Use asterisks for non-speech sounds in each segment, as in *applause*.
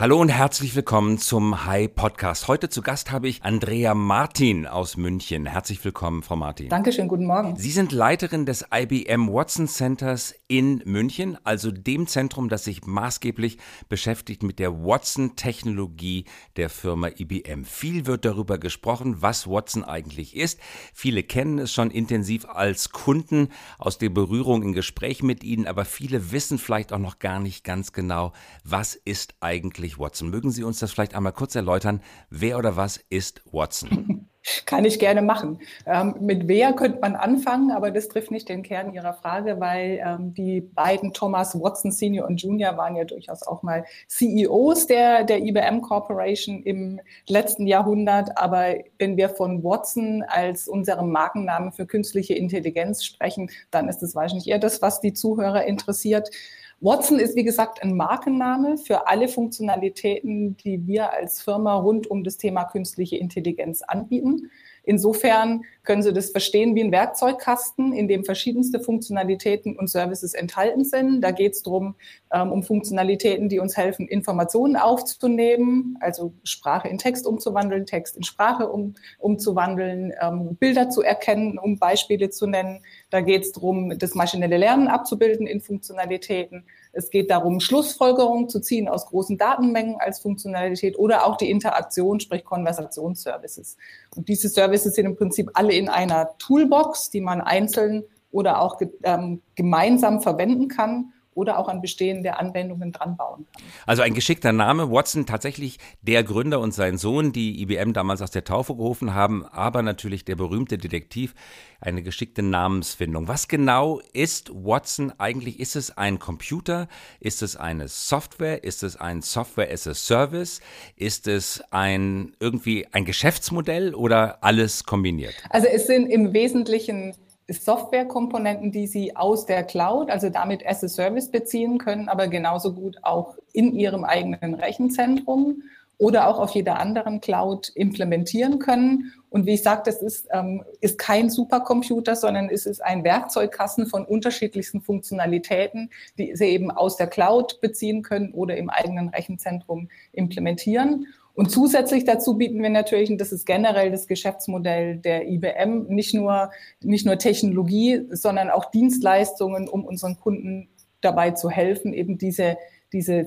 Hallo und herzlich willkommen zum Hi Podcast. Heute zu Gast habe ich Andrea Martin aus München. Herzlich willkommen, Frau Martin. Dankeschön, guten Morgen. Sie sind Leiterin des IBM Watson Centers in München, also dem Zentrum, das sich maßgeblich beschäftigt mit der Watson-Technologie der Firma IBM. Viel wird darüber gesprochen, was Watson eigentlich ist. Viele kennen es schon intensiv als Kunden aus der Berührung in Gespräch mit ihnen, aber viele wissen vielleicht auch noch gar nicht ganz genau, was ist eigentlich eigentlich Watson? Mögen Sie uns das vielleicht einmal kurz erläutern? Wer oder was ist Watson? *laughs* Kann ich gerne machen. Ähm, mit wer könnte man anfangen, aber das trifft nicht den Kern Ihrer Frage, weil ähm, die beiden Thomas Watson Senior und Junior waren ja durchaus auch mal CEOs der, der IBM Corporation im letzten Jahrhundert. Aber wenn wir von Watson als unserem Markennamen für künstliche Intelligenz sprechen, dann ist es wahrscheinlich eher das, was die Zuhörer interessiert. Watson ist, wie gesagt, ein Markenname für alle Funktionalitäten, die wir als Firma rund um das Thema künstliche Intelligenz anbieten. Insofern können Sie das verstehen wie ein Werkzeugkasten, in dem verschiedenste Funktionalitäten und Services enthalten sind. Da geht es darum, ähm, um Funktionalitäten, die uns helfen, Informationen aufzunehmen, also Sprache in Text umzuwandeln, Text in Sprache um, umzuwandeln, ähm, Bilder zu erkennen, um Beispiele zu nennen. Da geht es darum, das maschinelle Lernen abzubilden in Funktionalitäten. Es geht darum, Schlussfolgerungen zu ziehen aus großen Datenmengen als Funktionalität oder auch die Interaktion, sprich Konversationsservices. Und diese Services sind im Prinzip alle in einer Toolbox, die man einzeln oder auch ähm, gemeinsam verwenden kann oder auch an bestehende Anwendungen dran bauen kann. Also ein geschickter Name. Watson tatsächlich der Gründer und sein Sohn, die IBM damals aus der Taufe gerufen haben, aber natürlich der berühmte Detektiv, eine geschickte Namensfindung. Was genau ist Watson eigentlich? Ist es ein Computer? Ist es eine Software? Ist es ein Software as a Service? Ist es ein irgendwie ein Geschäftsmodell oder alles kombiniert? Also es sind im Wesentlichen Softwarekomponenten, die Sie aus der Cloud, also damit as a Service beziehen können, aber genauso gut auch in Ihrem eigenen Rechenzentrum oder auch auf jeder anderen Cloud implementieren können. Und wie ich sagte, das ist, ähm, ist kein Supercomputer, sondern es ist ein Werkzeugkasten von unterschiedlichsten Funktionalitäten, die Sie eben aus der Cloud beziehen können oder im eigenen Rechenzentrum implementieren. Und zusätzlich dazu bieten wir natürlich, und das ist generell das Geschäftsmodell der IBM, nicht nur, nicht nur Technologie, sondern auch Dienstleistungen, um unseren Kunden dabei zu helfen, eben diese, diese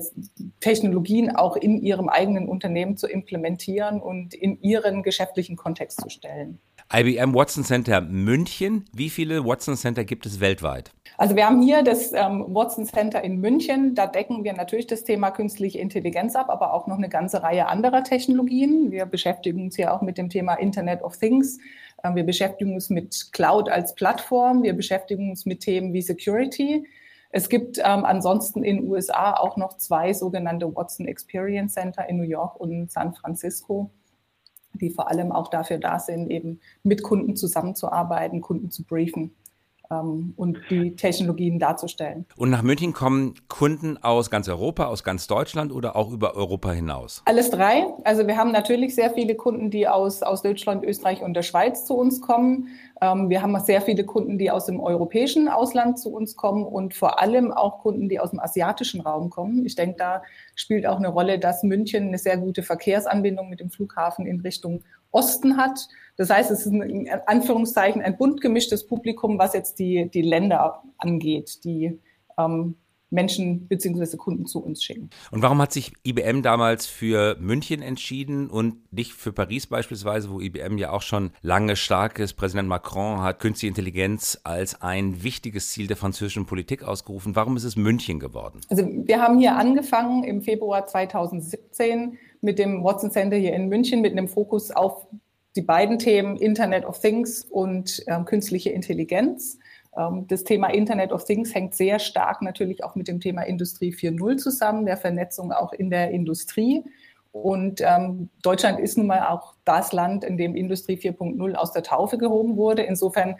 Technologien auch in ihrem eigenen Unternehmen zu implementieren und in ihren geschäftlichen Kontext zu stellen. IBM Watson Center München. Wie viele Watson Center gibt es weltweit? Also wir haben hier das ähm, Watson Center in München. Da decken wir natürlich das Thema künstliche Intelligenz ab, aber auch noch eine ganze Reihe anderer Technologien. Wir beschäftigen uns ja auch mit dem Thema Internet of Things. Ähm, wir beschäftigen uns mit Cloud als Plattform. Wir beschäftigen uns mit Themen wie Security. Es gibt ähm, ansonsten in den USA auch noch zwei sogenannte Watson Experience Center in New York und San Francisco die vor allem auch dafür da sind, eben mit Kunden zusammenzuarbeiten, Kunden zu briefen ähm, und die Technologien darzustellen. Und nach München kommen Kunden aus ganz Europa, aus ganz Deutschland oder auch über Europa hinaus? Alles drei. Also wir haben natürlich sehr viele Kunden, die aus, aus Deutschland, Österreich und der Schweiz zu uns kommen. Ähm, wir haben sehr viele Kunden, die aus dem europäischen Ausland zu uns kommen und vor allem auch Kunden, die aus dem asiatischen Raum kommen. Ich denke, da spielt auch eine Rolle, dass München eine sehr gute Verkehrsanbindung mit dem Flughafen in Richtung Osten hat. Das heißt, es ist ein, in Anführungszeichen ein bunt gemischtes Publikum, was jetzt die, die Länder angeht, die ähm, Menschen bzw. Kunden zu uns schicken. Und warum hat sich IBM damals für München entschieden und nicht für Paris beispielsweise, wo IBM ja auch schon lange stark ist? Präsident Macron hat künstliche Intelligenz als ein wichtiges Ziel der französischen Politik ausgerufen. Warum ist es München geworden? Also wir haben hier angefangen im Februar 2017 mit dem Watson Center hier in München mit einem Fokus auf die beiden Themen Internet of Things und ähm, künstliche Intelligenz. Ähm, das Thema Internet of Things hängt sehr stark natürlich auch mit dem Thema Industrie 4.0 zusammen, der Vernetzung auch in der Industrie. Und ähm, Deutschland ist nun mal auch das Land, in dem Industrie 4.0 aus der Taufe gehoben wurde. Insofern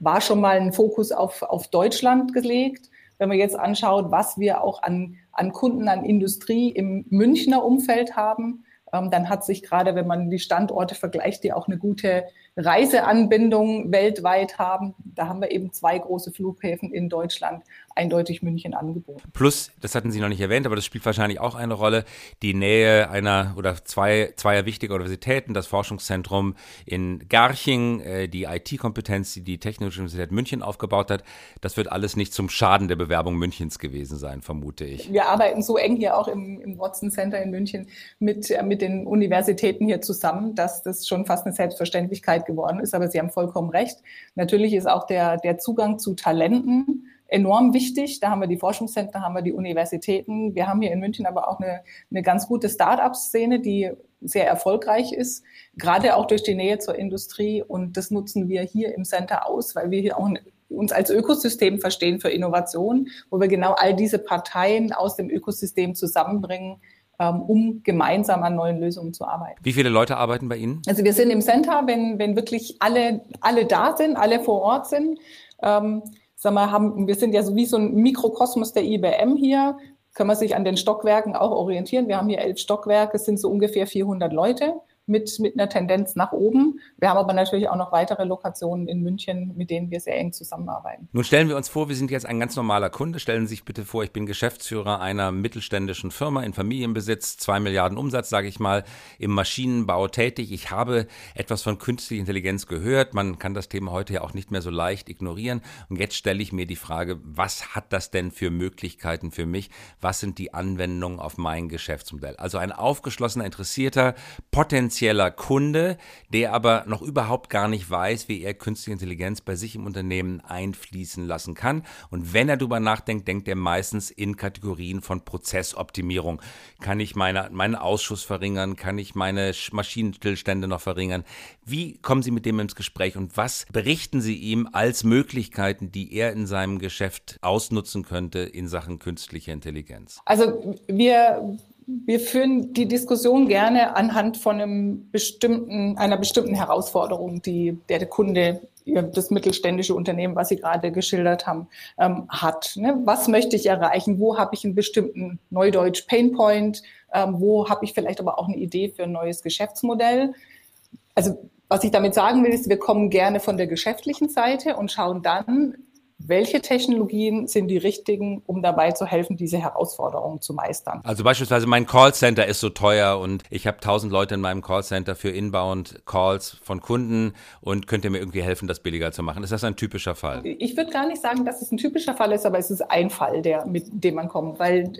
war schon mal ein Fokus auf, auf Deutschland gelegt. Wenn man jetzt anschaut, was wir auch an, an Kunden, an Industrie im Münchner Umfeld haben, ähm, dann hat sich gerade, wenn man die Standorte vergleicht, die auch eine gute Reiseanbindung weltweit haben. Da haben wir eben zwei große Flughäfen in Deutschland. eindeutig München angeboten. Plus, das hatten Sie noch nicht erwähnt, aber das spielt wahrscheinlich auch eine Rolle, die Nähe einer oder zwei, zweier wichtiger Universitäten, das Forschungszentrum in Garching, äh, die IT-Kompetenz, die die Technische Universität München aufgebaut hat. Das wird alles nicht zum Schaden der Bewerbung Münchens gewesen sein, vermute ich. Wir arbeiten so eng hier auch im, im Watson Center in München mit, äh, mit den Universitäten hier zusammen, dass das schon fast eine Selbstverständlichkeit geworden ist. Aber Sie haben vollkommen recht. Natürlich ist auch der, der Zugang zu Talenten enorm wichtig. Da haben wir die Forschungszentren, haben wir die Universitäten. Wir haben hier in München aber auch eine, eine ganz gute Start-up-Szene, die sehr erfolgreich ist, gerade auch durch die Nähe zur Industrie. Und das nutzen wir hier im Center aus, weil wir hier auch uns als Ökosystem verstehen für Innovation, wo wir genau all diese Parteien aus dem Ökosystem zusammenbringen, um gemeinsam an neuen Lösungen zu arbeiten. Wie viele Leute arbeiten bei Ihnen? Also wir sind im Center, wenn, wenn wirklich alle, alle da sind, alle vor Ort sind. Ähm, sag mal, haben, wir sind ja so wie so ein Mikrokosmos der IBM hier, kann man sich an den Stockwerken auch orientieren. Wir haben hier elf Stockwerke, es sind so ungefähr 400 Leute mit, mit einer Tendenz nach oben. Wir haben aber natürlich auch noch weitere Lokationen in München, mit denen wir sehr eng zusammenarbeiten. Nun stellen wir uns vor, wir sind jetzt ein ganz normaler Kunde. Stellen Sie sich bitte vor, ich bin Geschäftsführer einer mittelständischen Firma in Familienbesitz, zwei Milliarden Umsatz, sage ich mal, im Maschinenbau tätig. Ich habe etwas von künstlicher Intelligenz gehört. Man kann das Thema heute ja auch nicht mehr so leicht ignorieren. Und jetzt stelle ich mir die Frage, was hat das denn für Möglichkeiten für mich? Was sind die Anwendungen auf mein Geschäftsmodell? Also ein aufgeschlossener, interessierter, potenziell potenzieller Kunde, der aber noch überhaupt gar nicht weiß, wie er künstliche Intelligenz bei sich im Unternehmen einfließen lassen kann. Und wenn er darüber nachdenkt, denkt er meistens in Kategorien von Prozessoptimierung. Kann ich meine, meinen Ausschuss verringern? Kann ich meine Maschinenstillstände noch verringern? Wie kommen Sie mit dem ins Gespräch und was berichten Sie ihm als Möglichkeiten, die er in seinem Geschäft ausnutzen könnte in Sachen künstliche Intelligenz? Also wir wir führen die Diskussion gerne anhand von einem bestimmten, einer bestimmten Herausforderung, die der, Kunde, das mittelständische Unternehmen, was Sie gerade geschildert haben, ähm, hat. Ne? Was möchte ich erreichen? Wo habe ich einen bestimmten Neudeutsch Painpoint? Ähm, wo habe ich vielleicht aber auch eine Idee für ein neues Geschäftsmodell? Also was ich damit sagen will, ist, wir kommen gerne von der geschäftlichen Seite und schauen dann, welche Technologien sind die richtigen, um dabei zu helfen, diese Herausforderungen zu meistern. Also beispielsweise mein Callcenter ist so teuer und ich habe tausend Leute in meinem Callcenter für Inbound Calls von Kunden und könnt ihr mir irgendwie helfen, das billiger zu machen? Ist das ein typischer Fall? Ich würde gar nicht sagen, dass es ein typischer Fall ist, aber es ist ein Fall, der, mit dem man kommt, weil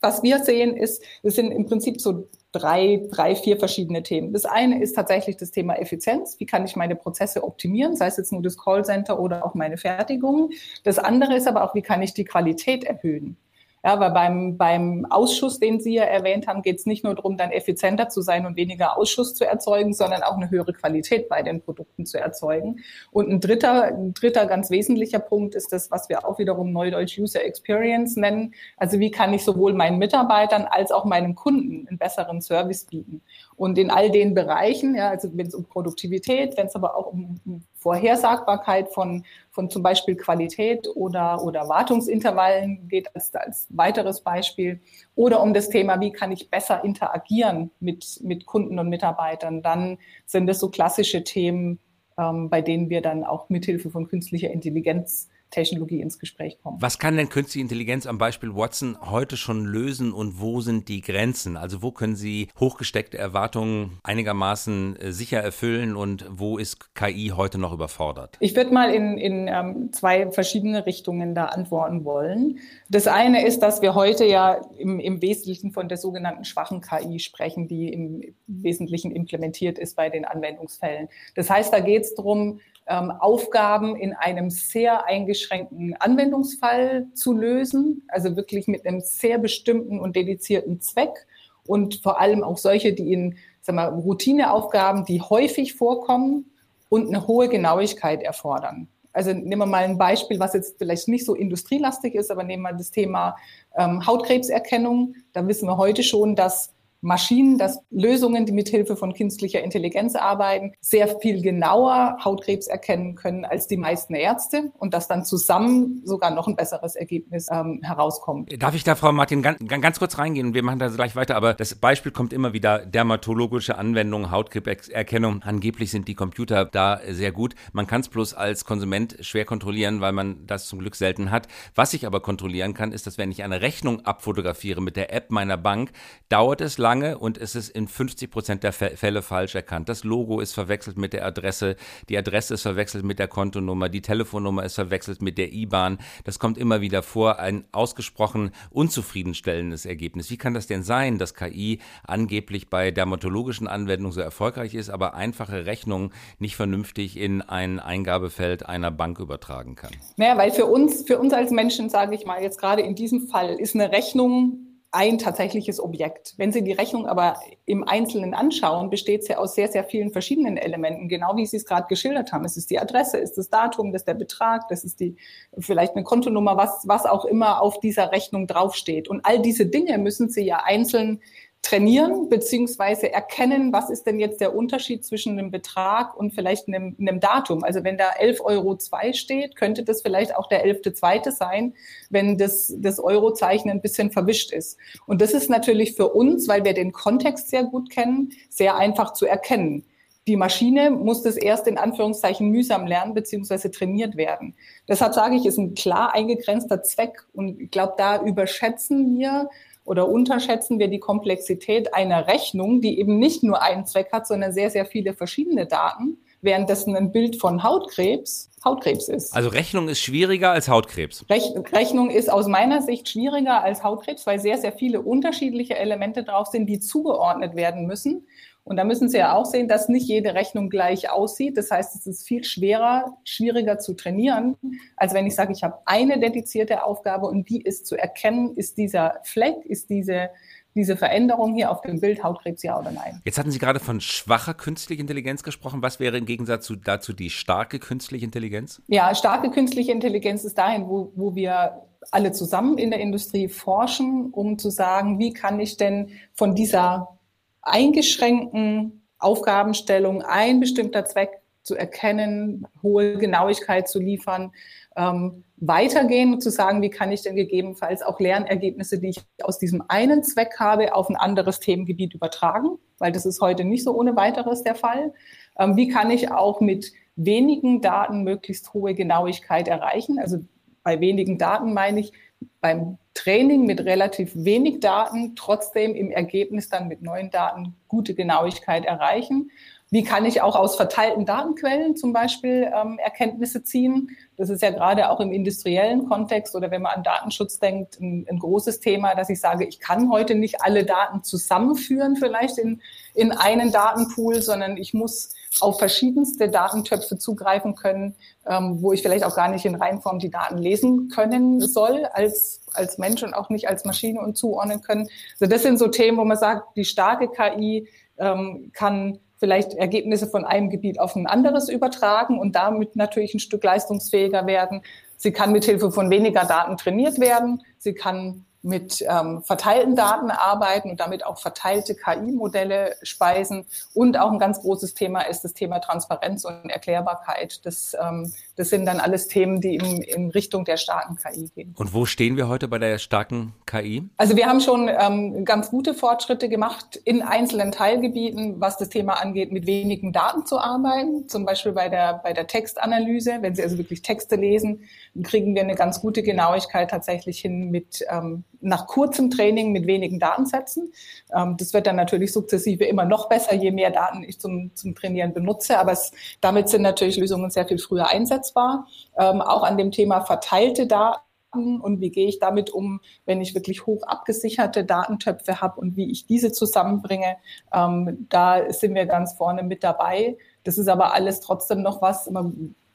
was wir sehen ist, es sind im Prinzip so drei, drei, vier verschiedene Themen. Das eine ist tatsächlich das Thema Effizienz. Wie kann ich meine Prozesse optimieren, sei es jetzt nur das Callcenter oder auch meine Fertigung. Das andere ist aber auch, wie kann ich die Qualität erhöhen? Ja, weil beim, beim Ausschuss, den Sie ja erwähnt haben, geht es nicht nur darum, dann effizienter zu sein und weniger Ausschuss zu erzeugen, sondern auch eine höhere Qualität bei den Produkten zu erzeugen. Und ein dritter, ein dritter ganz wesentlicher Punkt ist das, was wir auch wiederum Neudeutsch User Experience nennen. Also wie kann ich sowohl meinen Mitarbeitern als auch meinen Kunden einen besseren Service bieten? Und in all den Bereichen, ja, also wenn es um Produktivität, wenn es aber auch um, um Vorhersagbarkeit von, von zum Beispiel Qualität oder, oder Wartungsintervallen geht als, als weiteres Beispiel. Oder um das Thema, wie kann ich besser interagieren mit, mit Kunden und Mitarbeitern, dann sind das so klassische Themen, ähm, bei denen wir dann auch mithilfe von künstlicher Intelligenz Technologie ins Gespräch kommen. Was kann denn künstliche Intelligenz am Beispiel Watson heute schon lösen und wo sind die Grenzen? Also wo können Sie hochgesteckte Erwartungen einigermaßen äh, sicher erfüllen und wo ist KI heute noch überfordert? Ich würde mal in, in ähm, zwei verschiedene Richtungen da antworten wollen. Das eine ist, dass wir heute ja im, im Wesentlichen von der sogenannten schwachen KI sprechen, die im Wesentlichen implementiert ist bei den Anwendungsfällen. Das heißt, da geht es darum, Aufgaben in einem sehr eingeschränkten Anwendungsfall zu lösen, also wirklich mit einem sehr bestimmten und dedizierten Zweck und vor allem auch solche, die in sagen wir, Routineaufgaben, die häufig vorkommen und eine hohe Genauigkeit erfordern. Also nehmen wir mal ein Beispiel, was jetzt vielleicht nicht so industrielastig ist, aber nehmen wir das Thema ähm, Hautkrebserkennung. Da wissen wir heute schon, dass Maschinen, dass Lösungen, die mit Hilfe von künstlicher Intelligenz arbeiten, sehr viel genauer Hautkrebs erkennen können als die meisten Ärzte und dass dann zusammen sogar noch ein besseres Ergebnis ähm, herauskommt. Darf ich da, Frau Martin, ganz, ganz kurz reingehen? Wir machen da gleich weiter, aber das Beispiel kommt immer wieder dermatologische Anwendungen, Hautkrebserkennung. Angeblich sind die Computer da sehr gut. Man kann es bloß als Konsument schwer kontrollieren, weil man das zum Glück selten hat. Was ich aber kontrollieren kann, ist, dass wenn ich eine Rechnung abfotografiere mit der App meiner Bank, dauert es lange und es ist in 50 Prozent der Fälle falsch erkannt. Das Logo ist verwechselt mit der Adresse, die Adresse ist verwechselt mit der Kontonummer, die Telefonnummer ist verwechselt mit der IBAN. Das kommt immer wieder vor. Ein ausgesprochen unzufriedenstellendes Ergebnis. Wie kann das denn sein, dass KI angeblich bei dermatologischen Anwendungen so erfolgreich ist, aber einfache Rechnungen nicht vernünftig in ein Eingabefeld einer Bank übertragen kann? Naja, weil für uns, für uns als Menschen, sage ich mal, jetzt gerade in diesem Fall, ist eine Rechnung ein tatsächliches Objekt. Wenn Sie die Rechnung aber im Einzelnen anschauen, besteht sie aus sehr, sehr vielen verschiedenen Elementen, genau wie Sie es gerade geschildert haben. Es ist die Adresse, es ist das Datum, das ist der Betrag, das ist die vielleicht eine Kontonummer, was, was auch immer auf dieser Rechnung draufsteht. Und all diese Dinge müssen Sie ja einzeln trainieren beziehungsweise erkennen, was ist denn jetzt der Unterschied zwischen einem Betrag und vielleicht einem, einem Datum. Also wenn da 11,02 Euro steht, könnte das vielleicht auch der 11.2. sein, wenn das, das Eurozeichen ein bisschen verwischt ist. Und das ist natürlich für uns, weil wir den Kontext sehr gut kennen, sehr einfach zu erkennen. Die Maschine muss das erst in Anführungszeichen mühsam lernen beziehungsweise trainiert werden. Deshalb sage ich, ist ein klar eingegrenzter Zweck. Und ich glaube, da überschätzen wir oder unterschätzen wir die Komplexität einer Rechnung, die eben nicht nur einen Zweck hat, sondern sehr, sehr viele verschiedene Daten, währenddessen ein Bild von Hautkrebs Hautkrebs ist. Also Rechnung ist schwieriger als Hautkrebs. Rech Rechnung ist aus meiner Sicht schwieriger als Hautkrebs, weil sehr, sehr viele unterschiedliche Elemente drauf sind, die zugeordnet werden müssen. Und da müssen Sie ja auch sehen, dass nicht jede Rechnung gleich aussieht. Das heißt, es ist viel schwerer, schwieriger zu trainieren, als wenn ich sage, ich habe eine dedizierte Aufgabe und die ist zu erkennen, ist dieser Fleck, ist diese, diese Veränderung hier auf dem Bild Hautkrebs ja oder nein. Jetzt hatten Sie gerade von schwacher künstlicher Intelligenz gesprochen. Was wäre im Gegensatz zu, dazu die starke künstliche Intelligenz? Ja, starke künstliche Intelligenz ist dahin, wo, wo wir alle zusammen in der Industrie forschen, um zu sagen, wie kann ich denn von dieser eingeschränkten Aufgabenstellung ein bestimmter Zweck zu erkennen, hohe Genauigkeit zu liefern, ähm, weitergehen und zu sagen, wie kann ich denn gegebenenfalls auch Lernergebnisse, die ich aus diesem einen Zweck habe, auf ein anderes Themengebiet übertragen, weil das ist heute nicht so ohne weiteres der Fall. Ähm, wie kann ich auch mit wenigen Daten möglichst hohe Genauigkeit erreichen? Also bei wenigen Daten meine ich, beim Training mit relativ wenig Daten trotzdem im Ergebnis dann mit neuen Daten gute Genauigkeit erreichen. Wie kann ich auch aus verteilten Datenquellen zum Beispiel ähm, Erkenntnisse ziehen? Das ist ja gerade auch im industriellen Kontext oder wenn man an Datenschutz denkt, ein, ein, großes Thema, dass ich sage, ich kann heute nicht alle Daten zusammenführen vielleicht in, in einen Datenpool, sondern ich muss auf verschiedenste Datentöpfe zugreifen können, ähm, wo ich vielleicht auch gar nicht in Reihenform die Daten lesen können soll als, als Mensch und auch nicht als Maschine und zuordnen können. Also das sind so Themen, wo man sagt, die starke KI ähm, kann vielleicht Ergebnisse von einem Gebiet auf ein anderes übertragen und damit natürlich ein Stück leistungsfähiger werden. Sie kann mithilfe von weniger Daten trainiert werden. Sie kann mit ähm, verteilten Daten arbeiten und damit auch verteilte KI-Modelle speisen. Und auch ein ganz großes Thema ist das Thema Transparenz und Erklärbarkeit. Das, ähm, das sind dann alles Themen, die in, in Richtung der starken KI gehen. Und wo stehen wir heute bei der starken KI? Also wir haben schon ähm, ganz gute Fortschritte gemacht in einzelnen Teilgebieten, was das Thema angeht, mit wenigen Daten zu arbeiten. Zum Beispiel bei der, bei der Textanalyse. Wenn Sie also wirklich Texte lesen, kriegen wir eine ganz gute Genauigkeit tatsächlich hin mit ähm, nach kurzem Training mit wenigen Datensätzen. Ähm, das wird dann natürlich sukzessive immer noch besser, je mehr Daten ich zum, zum Trainieren benutze. Aber es, damit sind natürlich Lösungen sehr viel früher einsetzbar. Ähm, auch an dem Thema verteilte Daten und wie gehe ich damit um, wenn ich wirklich hoch abgesicherte Datentöpfe habe und wie ich diese zusammenbringe. Ähm, da sind wir ganz vorne mit dabei. Das ist aber alles trotzdem noch was,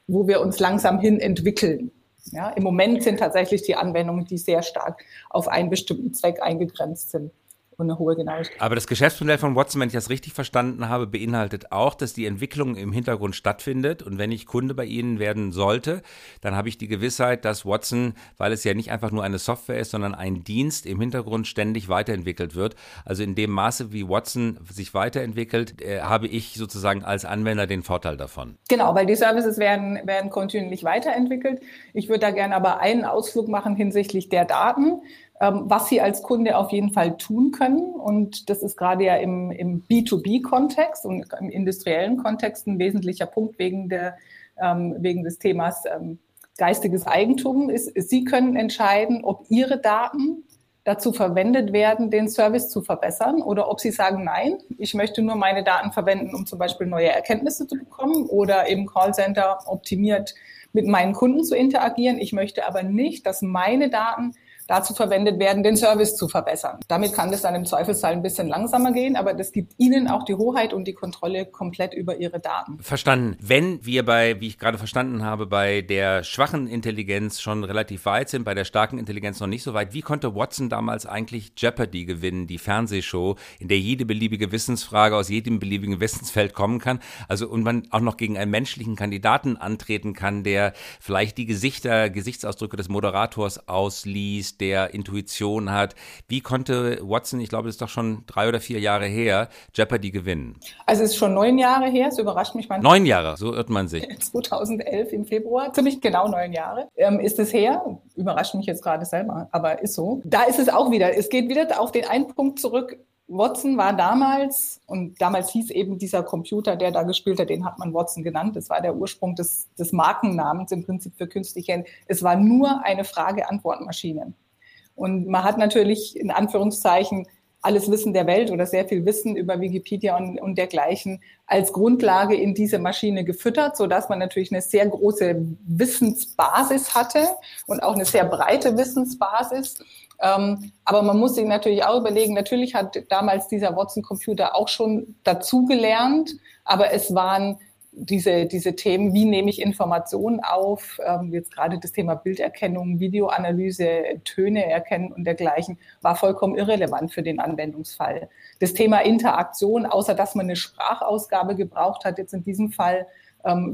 wo wir uns langsam hin entwickeln. Ja, Im Moment sind tatsächlich die Anwendungen, die sehr stark auf einen bestimmten Zweck eingegrenzt sind. Und eine hohe Genauigkeit. Aber das Geschäftsmodell von Watson, wenn ich das richtig verstanden habe, beinhaltet auch, dass die Entwicklung im Hintergrund stattfindet. Und wenn ich Kunde bei Ihnen werden sollte, dann habe ich die Gewissheit, dass Watson, weil es ja nicht einfach nur eine Software ist, sondern ein Dienst im Hintergrund ständig weiterentwickelt wird. Also in dem Maße, wie Watson sich weiterentwickelt, äh, habe ich sozusagen als Anwender den Vorteil davon. Genau, weil die Services werden, werden kontinuierlich weiterentwickelt. Ich würde da gerne aber einen Ausflug machen hinsichtlich der Daten. Ähm, was Sie als Kunde auf jeden Fall tun können. Und das ist gerade ja im, im B2B-Kontext und im industriellen Kontext ein wesentlicher Punkt wegen, der, ähm, wegen des Themas ähm, geistiges Eigentum. Ist, Sie können entscheiden, ob Ihre Daten dazu verwendet werden, den Service zu verbessern oder ob Sie sagen, nein, ich möchte nur meine Daten verwenden, um zum Beispiel neue Erkenntnisse zu bekommen oder im Callcenter optimiert mit meinen Kunden zu interagieren. Ich möchte aber nicht, dass meine Daten dazu verwendet werden, den Service zu verbessern. Damit kann das dann im Zweifelsfall ein bisschen langsamer gehen, aber das gibt Ihnen auch die Hoheit und die Kontrolle komplett über Ihre Daten. Verstanden. Wenn wir bei, wie ich gerade verstanden habe, bei der schwachen Intelligenz schon relativ weit sind, bei der starken Intelligenz noch nicht so weit, wie konnte Watson damals eigentlich Jeopardy gewinnen, die Fernsehshow, in der jede beliebige Wissensfrage aus jedem beliebigen Wissensfeld kommen kann? Also und man auch noch gegen einen menschlichen Kandidaten antreten kann, der vielleicht die Gesichter, Gesichtsausdrücke des Moderators ausliest, der Intuition hat. Wie konnte Watson, ich glaube, das ist doch schon drei oder vier Jahre her, Jeopardy gewinnen? Also es ist schon neun Jahre her, es überrascht mich manchmal. Neun Jahre, so irrt man sich. *laughs* 2011 im Februar, ziemlich genau neun Jahre ähm, ist es her. Überrascht mich jetzt gerade selber, aber ist so. Da ist es auch wieder, es geht wieder auf den einen Punkt zurück, Watson war damals, und damals hieß eben dieser Computer, der da gespielt hat, den hat man Watson genannt. Das war der Ursprung des, des Markennamens im Prinzip für künstliche. Es war nur eine Frage-Antwort-Maschine. Und man hat natürlich in Anführungszeichen alles Wissen der Welt oder sehr viel Wissen über Wikipedia und, und dergleichen als Grundlage in diese Maschine gefüttert, so dass man natürlich eine sehr große Wissensbasis hatte und auch eine sehr breite Wissensbasis. Ähm, aber man muss sich natürlich auch überlegen, natürlich hat damals dieser Watson-Computer auch schon dazugelernt, aber es waren diese, diese Themen, wie nehme ich Informationen auf, ähm, jetzt gerade das Thema Bilderkennung, Videoanalyse, Töne erkennen und dergleichen, war vollkommen irrelevant für den Anwendungsfall. Das Thema Interaktion, außer dass man eine Sprachausgabe gebraucht hat, jetzt in diesem Fall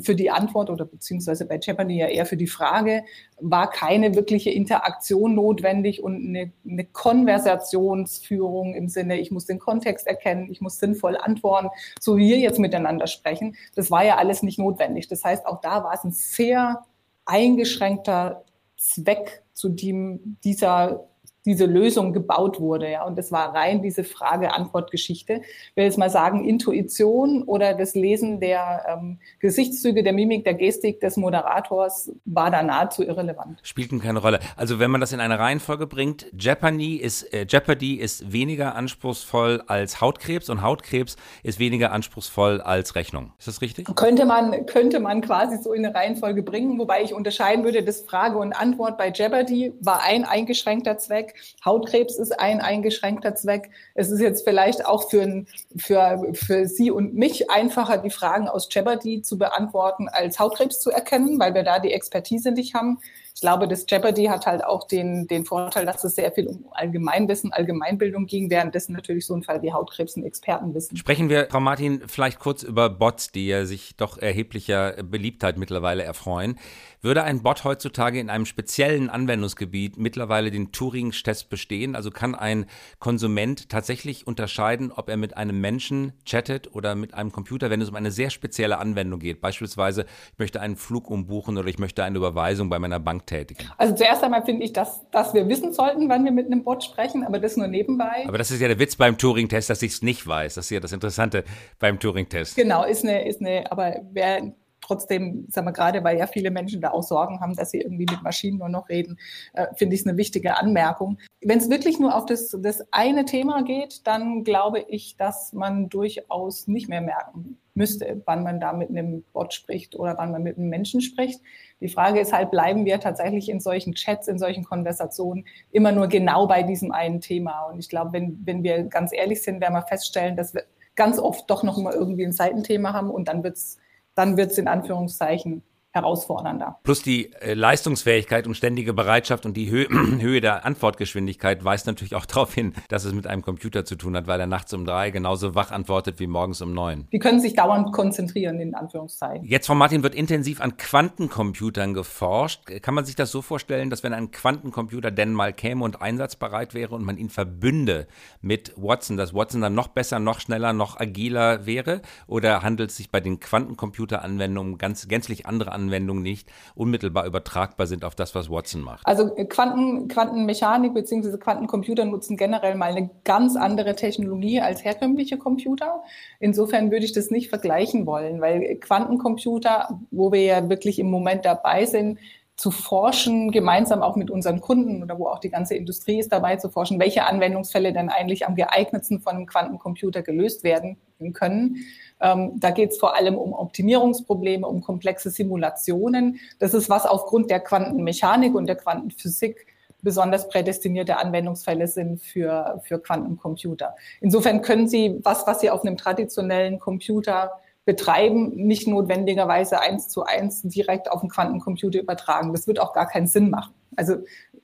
für die Antwort oder beziehungsweise bei Jeopardy ja eher für die Frage, war keine wirkliche Interaktion notwendig und eine, eine Konversationsführung im Sinne, ich muss den Kontext erkennen, ich muss sinnvoll antworten, so wie wir jetzt miteinander sprechen. Das war ja alles nicht notwendig. Das heißt, auch da war es ein sehr eingeschränkter Zweck, zu dem dieser diese Lösung gebaut wurde. Ja. Und es war rein diese Frage-Antwort-Geschichte. Ich will jetzt mal sagen, Intuition oder das Lesen der ähm, Gesichtszüge, der Mimik, der Gestik des Moderators war da nahezu irrelevant. Spielten keine Rolle. Also wenn man das in eine Reihenfolge bringt, Jeopardy ist, äh, Jeopardy ist weniger anspruchsvoll als Hautkrebs und Hautkrebs ist weniger anspruchsvoll als Rechnung. Ist das richtig? Könnte man, könnte man quasi so in eine Reihenfolge bringen, wobei ich unterscheiden würde, das Frage und Antwort bei Jeopardy war ein eingeschränkter Zweck Hautkrebs ist ein eingeschränkter Zweck. Es ist jetzt vielleicht auch für, für, für Sie und mich einfacher, die Fragen aus Jeopardy zu beantworten, als Hautkrebs zu erkennen, weil wir da die Expertise nicht haben. Ich glaube, das Jeopardy hat halt auch den, den Vorteil, dass es sehr viel um Allgemeinwissen, Allgemeinbildung ging, währenddessen natürlich so ein Fall wie Hautkrebs ein Expertenwissen. Sprechen wir, Frau Martin, vielleicht kurz über Bots, die ja sich doch erheblicher Beliebtheit mittlerweile erfreuen. Würde ein Bot heutzutage in einem speziellen Anwendungsgebiet mittlerweile den Turing-Test bestehen? Also kann ein Konsument tatsächlich unterscheiden, ob er mit einem Menschen chattet oder mit einem Computer, wenn es um eine sehr spezielle Anwendung geht? Beispielsweise, ich möchte einen Flug umbuchen oder ich möchte eine Überweisung bei meiner Bank tätigen. Also zuerst einmal finde ich, dass, dass wir wissen sollten, wann wir mit einem Bot sprechen, aber das nur nebenbei. Aber das ist ja der Witz beim Turing-Test, dass ich es nicht weiß. Das ist ja das Interessante beim Turing-Test. Genau, ist eine, ist eine, aber wer trotzdem, sagen wir gerade, weil ja viele Menschen da auch Sorgen haben, dass sie irgendwie mit Maschinen nur noch reden, äh, finde ich es eine wichtige Anmerkung. Wenn es wirklich nur auf das, das eine Thema geht, dann glaube ich, dass man durchaus nicht mehr merken müsste, wann man da mit einem Bot spricht oder wann man mit einem Menschen spricht. Die Frage ist halt, bleiben wir tatsächlich in solchen Chats, in solchen Konversationen immer nur genau bei diesem einen Thema? Und ich glaube, wenn, wenn wir ganz ehrlich sind, werden wir feststellen, dass wir ganz oft doch noch mal irgendwie ein Seitenthema haben und dann wird es dann wird es in Anführungszeichen herausfordernder. Plus die äh, Leistungsfähigkeit und ständige Bereitschaft und die Hö *clears throat* Höhe der Antwortgeschwindigkeit weist natürlich auch *laughs* darauf hin, dass es mit einem Computer zu tun hat, weil er nachts um drei genauso wach antwortet wie morgens um neun. Die können sich dauernd konzentrieren, in Anführungszeichen. Jetzt, Frau Martin, wird intensiv an Quantencomputern geforscht. Kann man sich das so vorstellen, dass wenn ein Quantencomputer denn mal käme und einsatzbereit wäre und man ihn verbünde mit Watson, dass Watson dann noch besser, noch schneller, noch agiler wäre? Oder handelt es sich bei den Quantencomputer-Anwendungen um ganz gänzlich andere Anwendungen nicht unmittelbar übertragbar sind auf das, was Watson macht? Also äh, Quanten, Quantenmechanik bzw. Quantencomputer nutzen generell mal eine ganz andere Technologie als herkömmliche Computer. Insofern würde ich das nicht vergleichen wollen, weil Quantencomputer, wo wir ja wirklich im Moment dabei sind, zu forschen, gemeinsam auch mit unseren Kunden oder wo auch die ganze Industrie ist dabei zu forschen, welche Anwendungsfälle denn eigentlich am geeignetsten von einem Quantencomputer gelöst werden können. Ähm, da geht es vor allem um Optimierungsprobleme, um komplexe Simulationen. Das ist was aufgrund der Quantenmechanik und der Quantenphysik besonders prädestinierte Anwendungsfälle sind für, für Quantencomputer. Insofern können Sie was, was Sie auf einem traditionellen Computer betreiben, nicht notwendigerweise eins zu eins direkt auf den Quantencomputer übertragen. Das wird auch gar keinen Sinn machen. Also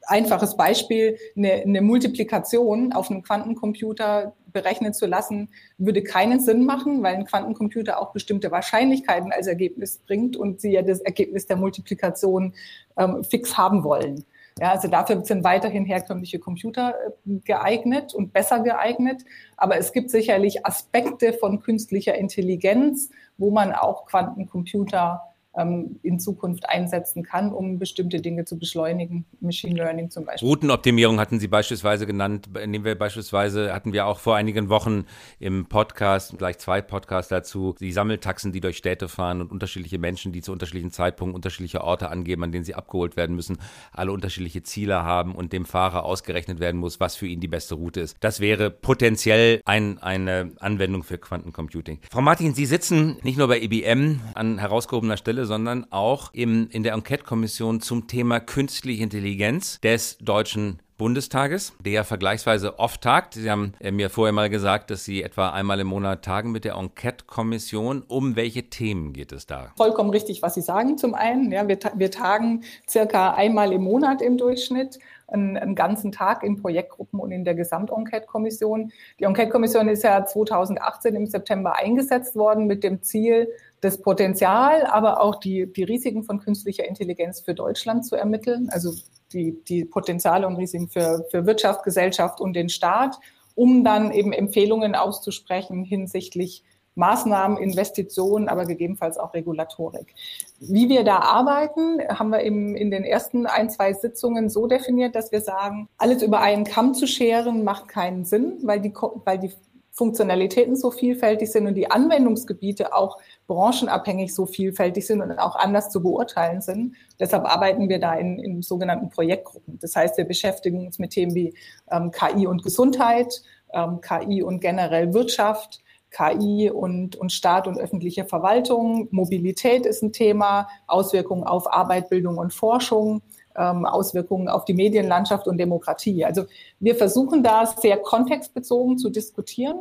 einfaches Beispiel, eine, eine Multiplikation auf einem Quantencomputer berechnen zu lassen, würde keinen Sinn machen, weil ein Quantencomputer auch bestimmte Wahrscheinlichkeiten als Ergebnis bringt und sie ja das Ergebnis der Multiplikation ähm, fix haben wollen. Ja, also dafür sind weiterhin herkömmliche Computer äh, geeignet und besser geeignet. Aber es gibt sicherlich Aspekte von künstlicher Intelligenz, wo man auch Quantencomputer ähm, in Zukunft einsetzen kann, um bestimmte Dinge zu beschleunigen. Machine Learning zum Beispiel. Routenoptimierung hatten Sie beispielsweise genannt. Nehmen wir beispielsweise, hatten wir auch vor einigen Wochen im Podcast, gleich zwei Podcasts dazu, die Sammeltaxen, die durch Städte fahren und unterschiedliche Menschen, die zu unterschiedlichen Zeitpunkten unterschiedliche Orte angeben, an denen sie abgeholt werden müssen, alle unterschiedliche Ziele haben und dem Fahrer ausgerechnet werden muss, was für ihn die beste Route ist. Das wäre potenziell ein, eine Anwendung für Quantencomputing. Frau Martin, Sie sitzen nicht nur bei IBM an herausgehobener Stelle, sondern auch im, in der Enquete-Kommission zum Thema künstliche Intelligenz des Deutschen Bundestages, der vergleichsweise oft tagt. Sie haben äh, mir vorher mal gesagt, dass Sie etwa einmal im Monat tagen mit der Enquete-Kommission. Um welche Themen geht es da? Vollkommen richtig, was Sie sagen. Zum einen, ja, wir, wir tagen circa einmal im Monat im Durchschnitt einen, ganzen Tag in Projektgruppen und in der Gesamt-Enquete-Kommission. Die Enquete-Kommission ist ja 2018 im September eingesetzt worden mit dem Ziel, das Potenzial, aber auch die, die Risiken von künstlicher Intelligenz für Deutschland zu ermitteln, also die, die Potenziale und Risiken für, für Wirtschaft, Gesellschaft und den Staat, um dann eben Empfehlungen auszusprechen hinsichtlich Maßnahmen, Investitionen, aber gegebenenfalls auch Regulatorik. Wie wir da arbeiten, haben wir im, in den ersten ein, zwei Sitzungen so definiert, dass wir sagen, alles über einen Kamm zu scheren macht keinen Sinn, weil die, weil die Funktionalitäten so vielfältig sind und die Anwendungsgebiete auch branchenabhängig so vielfältig sind und auch anders zu beurteilen sind. Deshalb arbeiten wir da in, in sogenannten Projektgruppen. Das heißt, wir beschäftigen uns mit Themen wie ähm, KI und Gesundheit, ähm, KI und generell Wirtschaft, KI und, und Staat und öffentliche Verwaltung. Mobilität ist ein Thema, Auswirkungen auf Arbeit, Bildung und Forschung ähm, Auswirkungen auf die Medienlandschaft und Demokratie. Also wir versuchen da sehr kontextbezogen zu diskutieren,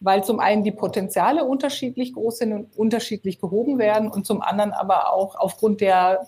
weil zum einen die Potenziale unterschiedlich groß sind und unterschiedlich gehoben werden und zum anderen aber auch aufgrund der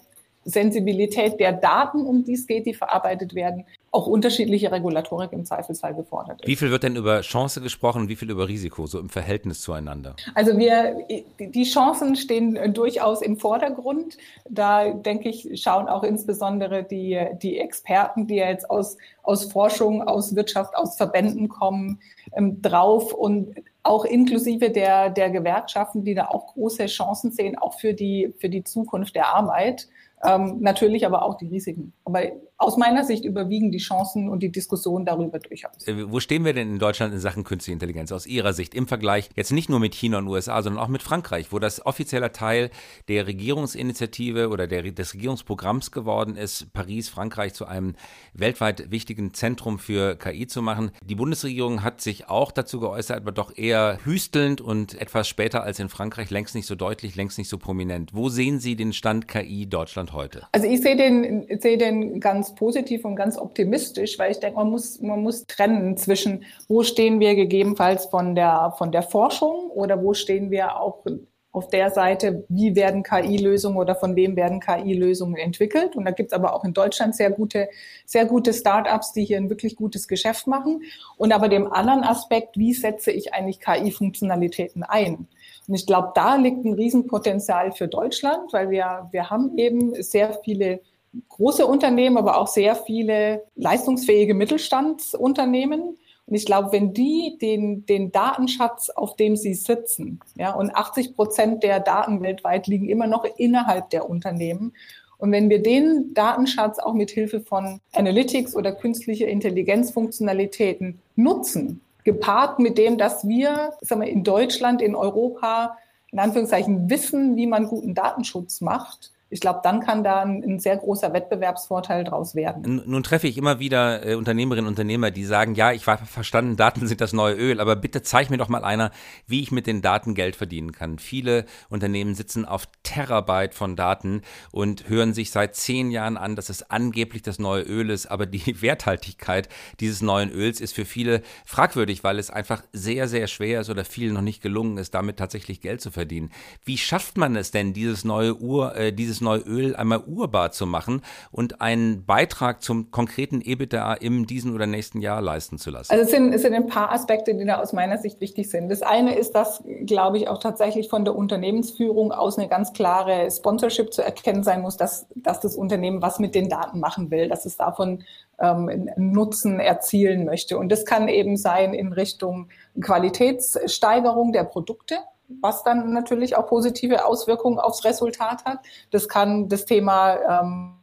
Sensibilität der Daten, um die es geht, die verarbeitet werden, auch unterschiedliche Regulatorik im Zweifelsfall gefordert ist. Wie viel wird denn über Chance gesprochen und wie viel über Risiko, so im Verhältnis zueinander? Also wir, die Chancen stehen durchaus im Vordergrund. Da denke ich, schauen auch insbesondere die, die Experten, die ja jetzt aus, aus Forschung, aus Wirtschaft, aus Verbänden kommen, ähm, drauf und auch inklusive der, der Gewerkschaften, die da auch große Chancen sehen, auch für die, für die Zukunft der Arbeit. Ähm, natürlich aber auch die Risiken. Aber aus meiner Sicht überwiegen die Chancen und die Diskussion darüber durchaus. Äh, wo stehen wir denn in Deutschland in Sachen künstliche Intelligenz aus Ihrer Sicht im Vergleich jetzt nicht nur mit China und USA, sondern auch mit Frankreich, wo das offizieller Teil der Regierungsinitiative oder der, des Regierungsprogramms geworden ist, Paris, Frankreich zu einem weltweit wichtigen Zentrum für KI zu machen. Die Bundesregierung hat sich auch dazu geäußert, aber doch eher hüstelnd und etwas später als in Frankreich, längst nicht so deutlich, längst nicht so prominent. Wo sehen Sie den Stand KI Deutschland heute? Also ich sehe den, sehe den ganz positiv und ganz optimistisch, weil ich denke, man muss, man muss trennen zwischen, wo stehen wir gegebenenfalls von der, von der Forschung oder wo stehen wir auch auf der Seite, wie werden KI-Lösungen oder von wem werden KI-Lösungen entwickelt. Und da gibt es aber auch in Deutschland sehr gute, sehr gute Startups, die hier ein wirklich gutes Geschäft machen. Und aber dem anderen Aspekt, wie setze ich eigentlich KI-Funktionalitäten ein? Und ich glaube, da liegt ein Riesenpotenzial für Deutschland, weil wir, wir haben eben sehr viele große Unternehmen, aber auch sehr viele leistungsfähige Mittelstandsunternehmen. Und ich glaube, wenn die den, den Datenschatz, auf dem sie sitzen, ja, und 80 Prozent der Daten weltweit liegen immer noch innerhalb der Unternehmen. Und wenn wir den Datenschatz auch mit Hilfe von Analytics oder künstlicher Intelligenzfunktionalitäten nutzen, gepaart mit dem, dass wir, sagen wir, in Deutschland, in Europa, in Anführungszeichen wissen, wie man guten Datenschutz macht, ich glaube, dann kann da ein, ein, sehr großer Wettbewerbsvorteil draus werden. Nun treffe ich immer wieder äh, Unternehmerinnen und Unternehmer, die sagen, ja, ich war verstanden, Daten sind das neue Öl, aber bitte zeig mir doch mal einer, wie ich mit den Daten Geld verdienen kann. Viele Unternehmen sitzen auf Terabyte von Daten und hören sich seit zehn Jahren an, dass es angeblich das neue Öl ist, aber die *laughs* Werthaltigkeit dieses neuen Öls ist für viele fragwürdig, weil es einfach sehr, sehr schwer ist oder vielen noch nicht gelungen ist, damit tatsächlich Geld zu verdienen. Wie schafft man es denn, dieses neue Uhr, äh, dieses neue Öl einmal urbar zu machen und einen Beitrag zum konkreten EBITDA im diesen oder nächsten Jahr leisten zu lassen? Also es sind, es sind ein paar Aspekte, die da aus meiner Sicht wichtig sind. Das eine ist, dass, glaube ich, auch tatsächlich von der Unternehmensführung aus eine ganz klare Sponsorship zu erkennen sein muss, dass, dass das Unternehmen was mit den Daten machen will, dass es davon ähm, Nutzen erzielen möchte. Und das kann eben sein in Richtung Qualitätssteigerung der Produkte was dann natürlich auch positive Auswirkungen aufs Resultat hat. Das kann das Thema ähm,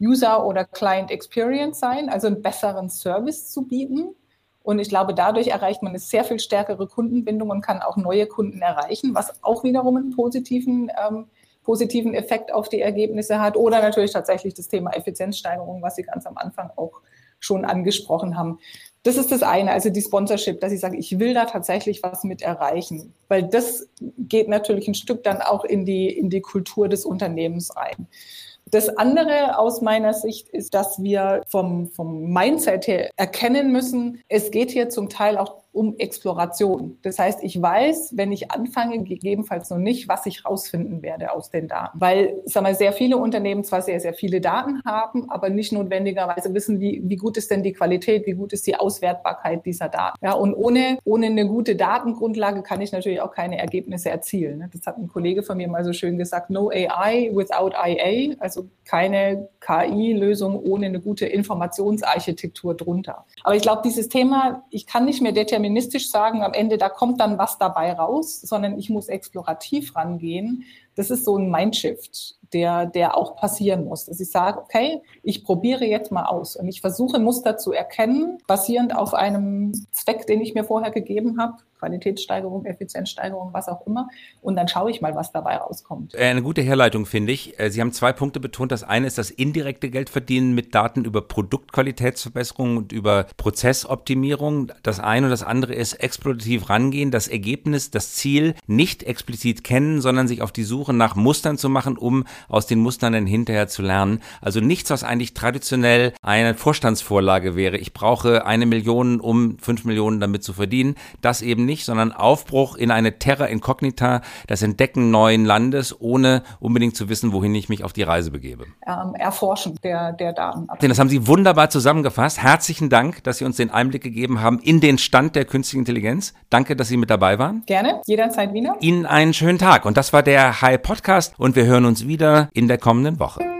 User oder Client Experience sein, also einen besseren Service zu bieten. Und ich glaube, dadurch erreicht man eine sehr viel stärkere Kundenbindung und kann auch neue Kunden erreichen, was auch wiederum einen positiven, ähm, positiven Effekt auf die Ergebnisse hat. Oder natürlich tatsächlich das Thema Effizienzsteigerung, was Sie ganz am Anfang auch schon angesprochen haben. Das ist das eine, also die Sponsorship, dass ich sage, ich will da tatsächlich was mit erreichen, weil das geht natürlich ein Stück dann auch in die, in die Kultur des Unternehmens rein. Das andere aus meiner Sicht ist, dass wir vom, vom Mindset her erkennen müssen, es geht hier zum Teil auch um Exploration. Das heißt, ich weiß, wenn ich anfange, gegebenenfalls noch nicht, was ich rausfinden werde aus den Daten. Weil, sag mal, sehr viele Unternehmen zwar sehr, sehr viele Daten haben, aber nicht notwendigerweise wissen, wie, wie gut ist denn die Qualität, wie gut ist die Auswertbarkeit dieser Daten. Ja, und ohne, ohne eine gute Datengrundlage kann ich natürlich auch keine Ergebnisse erzielen. Ne? Das hat ein Kollege von mir mal so schön gesagt, no AI without IA, also keine KI-Lösung ohne eine gute Informationsarchitektur drunter. Aber ich glaube, dieses Thema, ich kann nicht mehr determinieren, deterministisch sagen, am Ende, da kommt dann was dabei raus, sondern ich muss explorativ rangehen. Das ist so ein Mindshift, der, der auch passieren muss. Dass ich sage, okay, ich probiere jetzt mal aus und ich versuche Muster zu erkennen, basierend auf einem Zweck, den ich mir vorher gegeben habe Qualitätssteigerung, Effizienzsteigerung, was auch immer. Und dann schaue ich mal, was dabei rauskommt. Äh, eine gute Herleitung, finde ich. Äh, Sie haben zwei Punkte betont. Das eine ist das indirekte Geldverdienen mit Daten über Produktqualitätsverbesserung und über Prozessoptimierung. Das eine und das andere ist explorativ rangehen, das Ergebnis, das Ziel nicht explizit kennen, sondern sich auf die Suche nach Mustern zu machen, um aus den Mustern dann hinterher zu lernen. Also nichts, was eigentlich traditionell eine Vorstandsvorlage wäre. Ich brauche eine Million, um fünf Millionen damit zu verdienen. Das eben nicht nicht, sondern Aufbruch in eine Terra Incognita, das Entdecken neuen Landes, ohne unbedingt zu wissen, wohin ich mich auf die Reise begebe. Ähm, erforschen der, der Daten. Das haben Sie wunderbar zusammengefasst. Herzlichen Dank, dass Sie uns den Einblick gegeben haben in den Stand der künstlichen Intelligenz. Danke, dass Sie mit dabei waren. Gerne, jederzeit wieder. Ihnen einen schönen Tag. Und das war der High Podcast und wir hören uns wieder in der kommenden Woche.